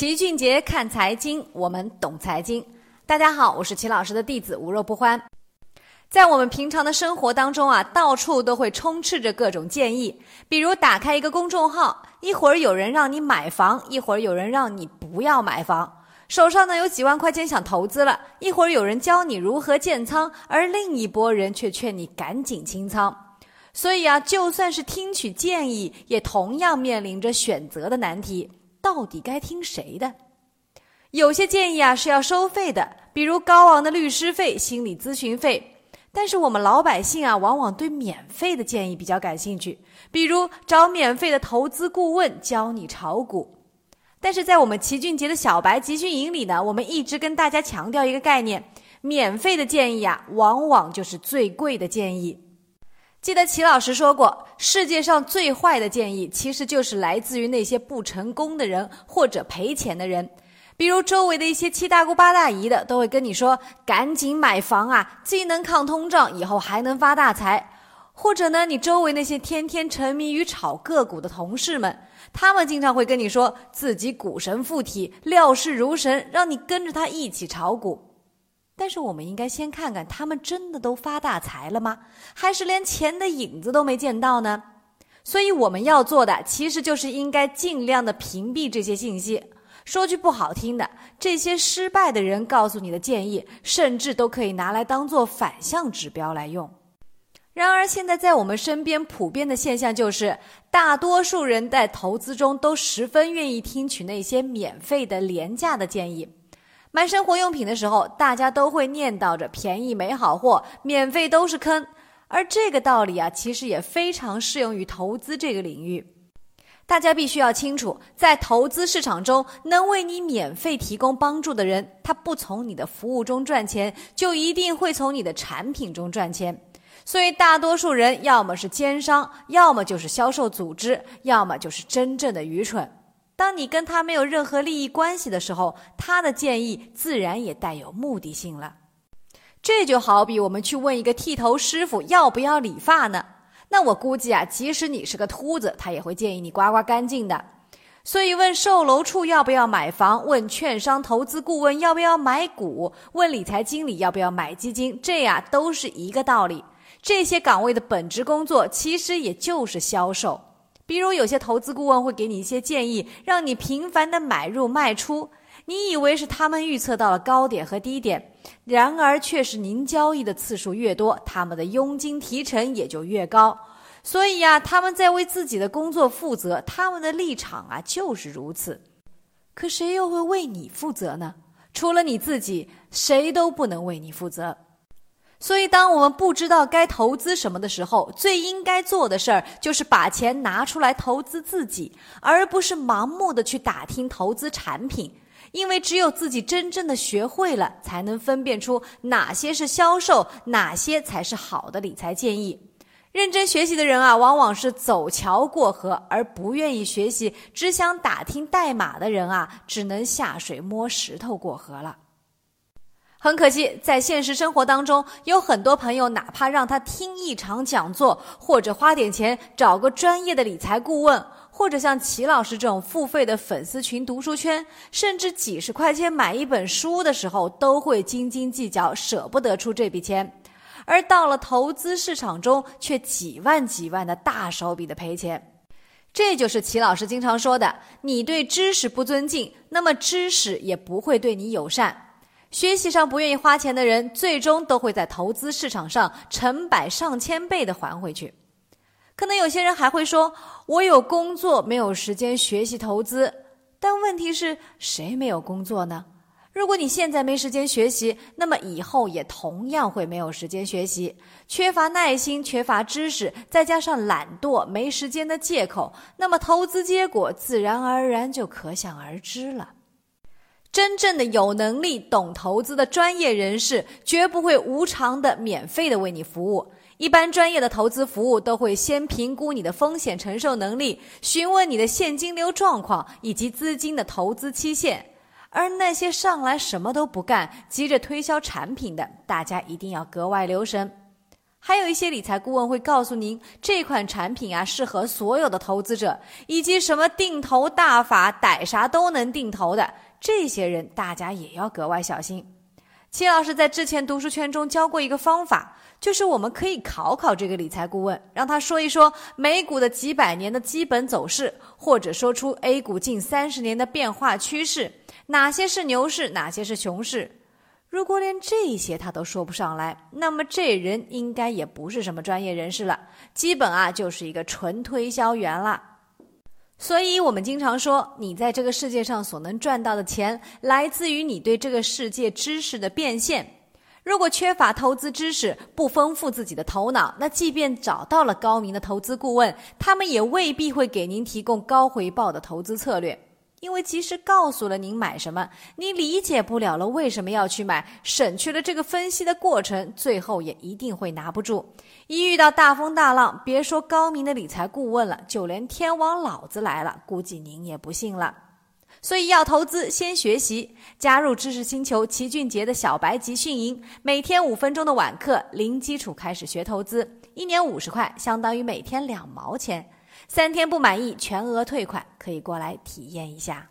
齐俊杰看财经，我们懂财经。大家好，我是齐老师的弟子无肉不欢。在我们平常的生活当中啊，到处都会充斥着各种建议。比如打开一个公众号，一会儿有人让你买房，一会儿有人让你不要买房。手上呢有几万块钱想投资了，一会儿有人教你如何建仓，而另一拨人却劝你赶紧清仓。所以啊，就算是听取建议，也同样面临着选择的难题。到底该听谁的？有些建议啊是要收费的，比如高昂的律师费、心理咨询费。但是我们老百姓啊，往往对免费的建议比较感兴趣，比如找免费的投资顾问教你炒股。但是在我们齐俊杰的小白集训营里呢，我们一直跟大家强调一个概念：免费的建议啊，往往就是最贵的建议。记得齐老师说过，世界上最坏的建议，其实就是来自于那些不成功的人或者赔钱的人。比如周围的一些七大姑八大姨的，都会跟你说：“赶紧买房啊，既能抗通胀，以后还能发大财。”或者呢，你周围那些天天沉迷于炒个股的同事们，他们经常会跟你说自己股神附体，料事如神，让你跟着他一起炒股。但是我们应该先看看他们真的都发大财了吗？还是连钱的影子都没见到呢？所以我们要做的其实就是应该尽量的屏蔽这些信息。说句不好听的，这些失败的人告诉你的建议，甚至都可以拿来当做反向指标来用。然而，现在在我们身边普遍的现象就是，大多数人在投资中都十分愿意听取那些免费的、廉价的建议。买生活用品的时候，大家都会念叨着便宜没好货，免费都是坑。而这个道理啊，其实也非常适用于投资这个领域。大家必须要清楚，在投资市场中，能为你免费提供帮助的人，他不从你的服务中赚钱，就一定会从你的产品中赚钱。所以，大多数人要么是奸商，要么就是销售组织，要么就是真正的愚蠢。当你跟他没有任何利益关系的时候，他的建议自然也带有目的性了。这就好比我们去问一个剃头师傅要不要理发呢？那我估计啊，即使你是个秃子，他也会建议你刮刮干净的。所以，问售楼处要不要买房，问券商投资顾问要不要买股，问理财经理要不要买基金，这呀都是一个道理。这些岗位的本职工作其实也就是销售。比如有些投资顾问会给你一些建议，让你频繁的买入卖出。你以为是他们预测到了高点和低点，然而却是您交易的次数越多，他们的佣金提成也就越高。所以呀，他们在为自己的工作负责，他们的立场啊就是如此。可谁又会为你负责呢？除了你自己，谁都不能为你负责。所以，当我们不知道该投资什么的时候，最应该做的事儿就是把钱拿出来投资自己，而不是盲目的去打听投资产品。因为只有自己真正的学会了，才能分辨出哪些是销售，哪些才是好的理财建议。认真学习的人啊，往往是走桥过河；而不愿意学习，只想打听代码的人啊，只能下水摸石头过河了。很可惜，在现实生活当中，有很多朋友哪怕让他听一场讲座，或者花点钱找个专业的理财顾问，或者像齐老师这种付费的粉丝群读书圈，甚至几十块钱买一本书的时候，都会斤斤计较，舍不得出这笔钱，而到了投资市场中，却几万几万的大手笔的赔钱。这就是齐老师经常说的：你对知识不尊敬，那么知识也不会对你友善。学习上不愿意花钱的人，最终都会在投资市场上成百上千倍的还回去。可能有些人还会说：“我有工作，没有时间学习投资。”但问题是谁没有工作呢？如果你现在没时间学习，那么以后也同样会没有时间学习。缺乏耐心、缺乏知识，再加上懒惰、没时间的借口，那么投资结果自然而然就可想而知了。真正的有能力、懂投资的专业人士，绝不会无偿的、免费的为你服务。一般专业的投资服务都会先评估你的风险承受能力，询问你的现金流状况以及资金的投资期限。而那些上来什么都不干、急着推销产品的，大家一定要格外留神。还有一些理财顾问会告诉您，这款产品啊适合所有的投资者，以及什么定投大法，逮啥都能定投的这些人，大家也要格外小心。齐老师在之前读书圈中教过一个方法，就是我们可以考考这个理财顾问，让他说一说美股的几百年的基本走势，或者说出 A 股近三十年的变化趋势，哪些是牛市，哪些是熊市。如果连这些他都说不上来，那么这人应该也不是什么专业人士了，基本啊就是一个纯推销员了。所以，我们经常说，你在这个世界上所能赚到的钱，来自于你对这个世界知识的变现。如果缺乏投资知识，不丰富自己的头脑，那即便找到了高明的投资顾问，他们也未必会给您提供高回报的投资策略。因为即使告诉了您买什么，您理解不了了为什么要去买，省去了这个分析的过程，最后也一定会拿不住。一遇到大风大浪，别说高明的理财顾问了，就连天王老子来了，估计您也不信了。所以要投资，先学习，加入知识星球齐俊杰的小白集训营，每天五分钟的晚课，零基础开始学投资，一年五十块，相当于每天两毛钱。三天不满意，全额退款，可以过来体验一下。